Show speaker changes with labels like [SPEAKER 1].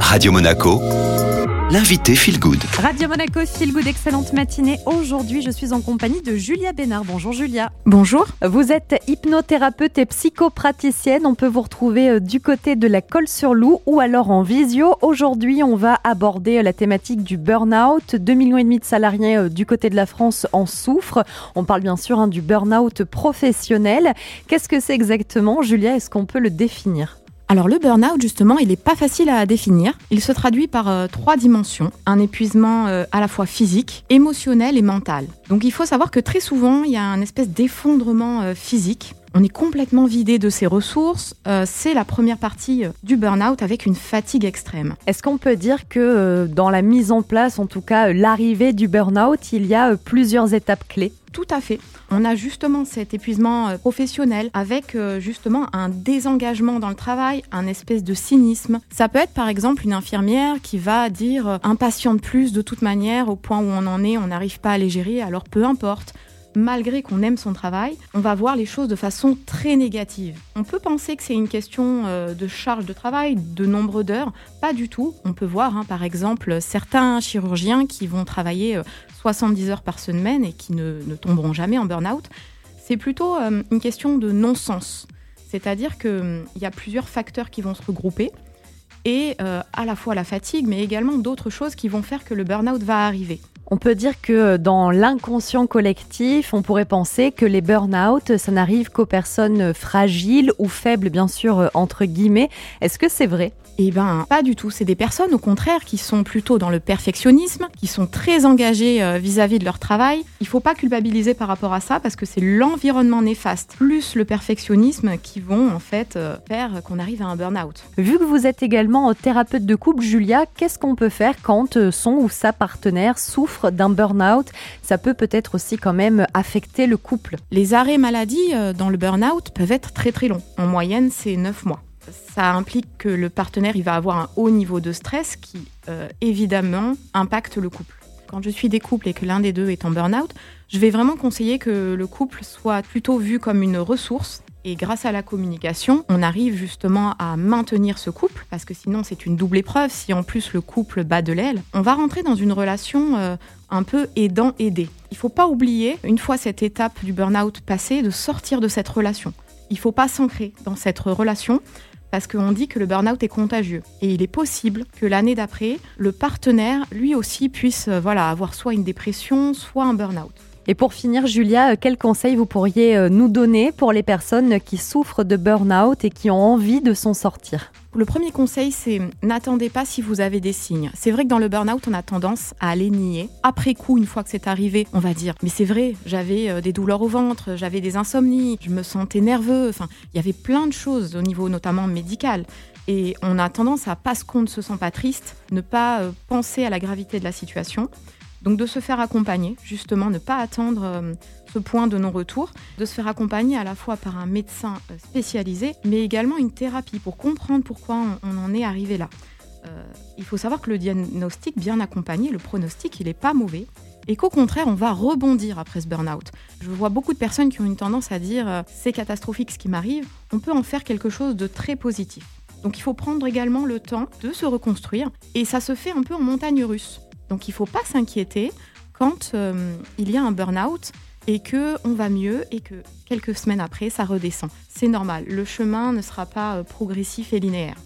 [SPEAKER 1] Radio Monaco, l'invité Feel Good.
[SPEAKER 2] Radio Monaco, Feel Good, excellente matinée. Aujourd'hui, je suis en compagnie de Julia Bénard. Bonjour Julia.
[SPEAKER 3] Bonjour.
[SPEAKER 2] Vous êtes hypnothérapeute et psychopraticienne. On peut vous retrouver euh, du côté de la colle sur loup ou alors en visio. Aujourd'hui, on va aborder euh, la thématique du burn-out. 2,5 millions et demi de salariés euh, du côté de la France en souffrent. On parle bien sûr hein, du burn-out professionnel. Qu'est-ce que c'est exactement, Julia? Est-ce qu'on peut le définir?
[SPEAKER 3] Alors le burn-out, justement, il n'est pas facile à définir. Il se traduit par euh, trois dimensions. Un épuisement euh, à la fois physique, émotionnel et mental. Donc il faut savoir que très souvent, il y a un espèce d'effondrement euh, physique. On est complètement vidé de ses ressources. c'est la première partie du burn-out avec une fatigue extrême.
[SPEAKER 2] Est-ce qu'on peut dire que dans la mise en place, en tout cas l'arrivée du burn-out, il y a plusieurs étapes clés?
[SPEAKER 3] Tout à fait. On a justement cet épuisement euh, professionnel avec euh, justement un désengagement dans le travail, un espèce de cynisme. Ça peut être par exemple une infirmière qui va dire euh, un patient de plus de toute manière au point où on en est, on n'arrive pas à les gérer, alors peu importe malgré qu'on aime son travail, on va voir les choses de façon très négative. On peut penser que c'est une question euh, de charge de travail, de nombre d'heures. Pas du tout. On peut voir, hein, par exemple, certains chirurgiens qui vont travailler 70 euh, heures par semaine et qui ne, tomberont jamais en burn-out. C'est plutôt euh, une question de non-sens. C'est-à-dire qu'il y a plusieurs facteurs qui vont se regrouper et à la fois la fatigue, mais également d'autres choses qui vont faire que le burn-out va arriver.
[SPEAKER 2] On peut dire que dans l'inconscient collectif, on pourrait penser que les burn-out, ça n'arrive qu'aux personnes fragiles ou faibles, bien sûr, entre guillemets. Est-ce que c'est vrai?
[SPEAKER 3] Eh ben, pas du tout. C'est des personnes, au contraire, qui sont plutôt dans le perfectionnisme, qui sont très engagées euh, vis-à-vis de leur travail. Il faut pas culpabiliser par rapport à ça parce que c'est l'environnement néfaste plus le perfectionnisme qui vont en fait euh, faire qu'on arrive à un burn-out.
[SPEAKER 2] Vu que vous êtes également thérapeute de couple, Julia, qu'est-ce qu'on peut faire quand euh, son ou sa partenaire souffre d'un burn-out Ça peut peut-être aussi quand même affecter le couple.
[SPEAKER 3] Les arrêts maladie dans le burn-out peuvent être très très longs. En moyenne, c'est 9 mois ça implique que le partenaire il va avoir un haut niveau de stress qui, euh, évidemment, impacte le couple. Quand je suis des couples et que l'un des deux est en burn-out, je vais vraiment conseiller que le couple soit plutôt vu comme une ressource. Et grâce à la communication, on arrive justement à maintenir ce couple, parce que sinon c'est une double épreuve. Si en plus le couple bat de l'aile, on va rentrer dans une relation euh, un peu aidant-aidé. Il ne faut pas oublier, une fois cette étape du burn-out passée, de sortir de cette relation. Il ne faut pas s'ancrer dans cette relation parce qu'on dit que le burn-out est contagieux. Et il est possible que l'année d'après, le partenaire, lui aussi, puisse euh, voilà, avoir soit une dépression, soit un burn-out.
[SPEAKER 2] Et pour finir, Julia, euh, quels conseils vous pourriez euh, nous donner pour les personnes qui souffrent de burn-out et qui ont envie de s'en sortir?
[SPEAKER 3] Le premier conseil, c'est n'attendez pas si vous avez des signes. C'est vrai que dans le burn-out, on a tendance à aller nier. Après coup, une fois que c'est arrivé, on va dire Mais c'est vrai, j'avais euh, des douleurs au ventre, j'avais des insomnies, je me sentais nerveux. Enfin, il y avait plein de choses au niveau notamment médical. Et on a tendance à, parce qu'on ne se sent pas triste, ne pas penser à la gravité de la situation. Donc de se faire accompagner, justement, ne pas attendre euh, ce point de non-retour, de se faire accompagner à la fois par un médecin euh, spécialisé, mais également une thérapie pour comprendre pourquoi on, en est arrivé là. Euh, il faut savoir que le diagnostic bien accompagné, le pronostic, il n'est pas mauvais et qu'au contraire, on va rebondir après ce burn-out. Je vois beaucoup de personnes qui ont une tendance à dire c'est catastrophique ce qui m'arrive, on peut en faire quelque chose de très positif. Donc il faut prendre également le temps de se reconstruire et ça se fait un peu en montagne russe. Donc il ne faut pas s'inquiéter quand euh, il y a un burn-out et que on va mieux et que quelques semaines après ça redescend. C'est normal, le chemin ne sera pas euh, progressif et linéaire.